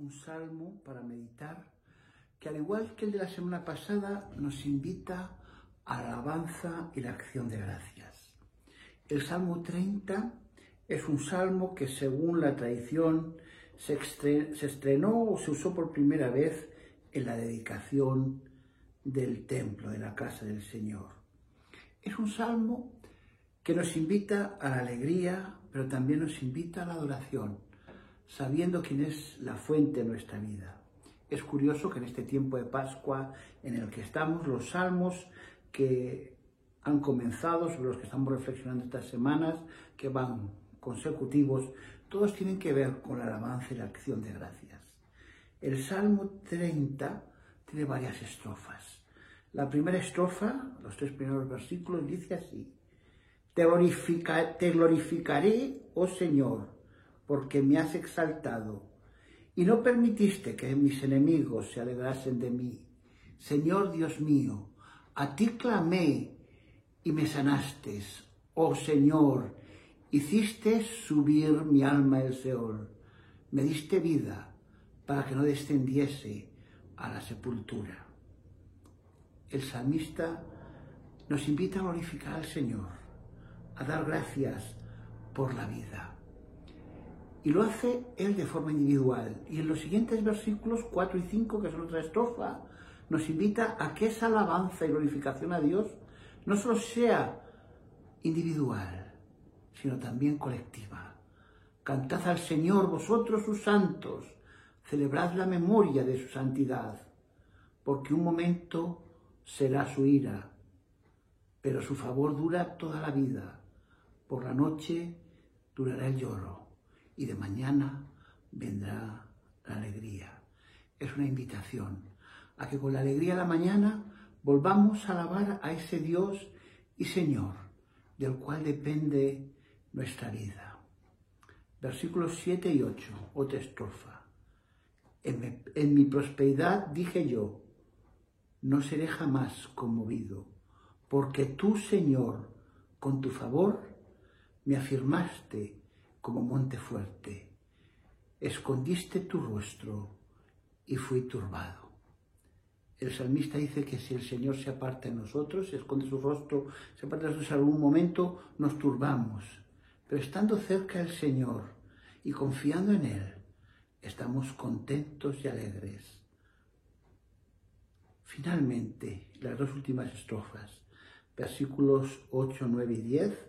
un salmo para meditar que al igual que el de la semana pasada nos invita a la alabanza y la acción de gracias. El Salmo 30 es un salmo que según la tradición se, estrenó o se usó por primera vez en la dedicación del templo, de la casa del Señor. Es un salmo que nos invita a la alegría, pero también nos invita a la adoración sabiendo quién es la fuente de nuestra vida. Es curioso que en este tiempo de Pascua en el que estamos, los salmos que han comenzado, sobre los que estamos reflexionando estas semanas, que van consecutivos, todos tienen que ver con la alabanza y la acción de gracias. El Salmo 30 tiene varias estrofas. La primera estrofa, los tres primeros versículos, dice así, Te, te glorificaré, oh Señor, porque me has exaltado, y no permitiste que mis enemigos se alegrasen de mí. Señor Dios mío, a ti clamé y me sanaste. Oh Señor, hiciste subir mi alma el Seol, me diste vida para que no descendiese a la sepultura. El salmista nos invita a glorificar al Señor, a dar gracias por la vida. Y lo hace él de forma individual. Y en los siguientes versículos 4 y 5, que son otra estrofa, nos invita a que esa alabanza y glorificación a Dios no solo sea individual, sino también colectiva. Cantad al Señor vosotros sus santos, celebrad la memoria de su santidad, porque un momento será su ira, pero su favor dura toda la vida. Por la noche durará el lloro y de mañana vendrá la alegría. Es una invitación a que con la alegría de la mañana volvamos a alabar a ese Dios y Señor del cual depende nuestra vida. Versículos 7 y 8, otra estrofa. En, en mi prosperidad dije yo, no seré jamás conmovido, porque tú, Señor, con tu favor, me afirmaste como monte fuerte. Escondiste tu rostro y fui turbado. El salmista dice que si el Señor se aparta de nosotros, se esconde su rostro, se aparta de nosotros en algún momento, nos turbamos. Pero estando cerca del Señor y confiando en Él, estamos contentos y alegres. Finalmente, las dos últimas estrofas, versículos 8, 9 y 10,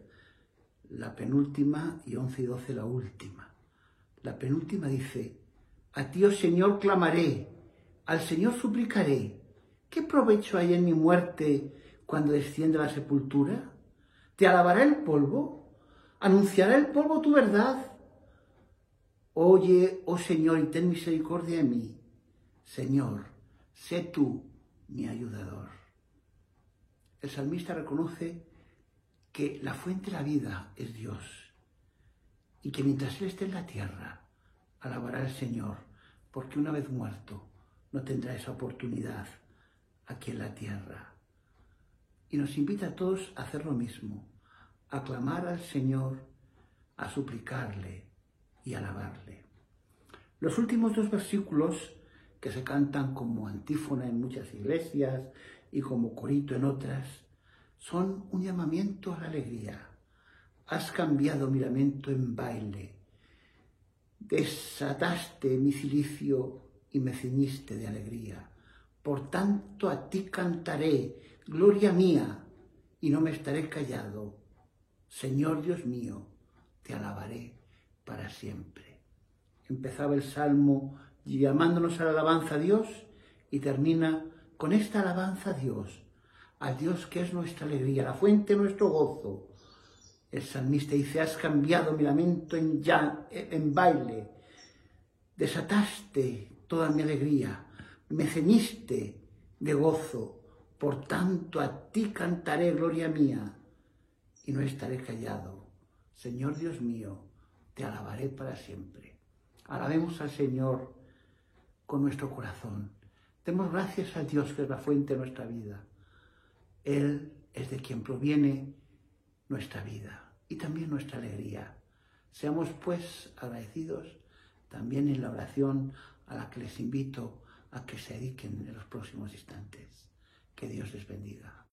la penúltima y 11 y 12 la última. La penúltima dice, a ti, oh Señor, clamaré, al Señor suplicaré. ¿Qué provecho hay en mi muerte cuando descienda la sepultura? ¿Te alabará el polvo? ¿Anunciará el polvo tu verdad? Oye, oh Señor, y ten misericordia de mí. Señor, sé tú mi ayudador. El salmista reconoce que la fuente de la vida es Dios y que mientras Él esté en la tierra, alabará al Señor, porque una vez muerto no tendrá esa oportunidad aquí en la tierra. Y nos invita a todos a hacer lo mismo, a clamar al Señor, a suplicarle y alabarle. Los últimos dos versículos que se cantan como antífona en muchas iglesias y como corito en otras, son un llamamiento a la alegría. Has cambiado mi lamento en baile, desataste mi cilicio y me ceñiste de alegría. Por tanto a ti cantaré, gloria mía, y no me estaré callado. Señor Dios mío, te alabaré para siempre. Empezaba el salmo llamándonos a la alabanza a Dios y termina con esta alabanza a Dios a Dios que es nuestra alegría, la fuente de nuestro gozo. El salmista dice, has cambiado mi lamento en, en baile, desataste toda mi alegría, me ceñiste de gozo, por tanto a ti cantaré gloria mía y no estaré callado. Señor Dios mío, te alabaré para siempre. Alabemos al Señor con nuestro corazón. Demos gracias a Dios que es la fuente de nuestra vida. Él es de quien proviene nuestra vida y también nuestra alegría. Seamos pues agradecidos también en la oración a la que les invito a que se dediquen en los próximos instantes. Que Dios les bendiga.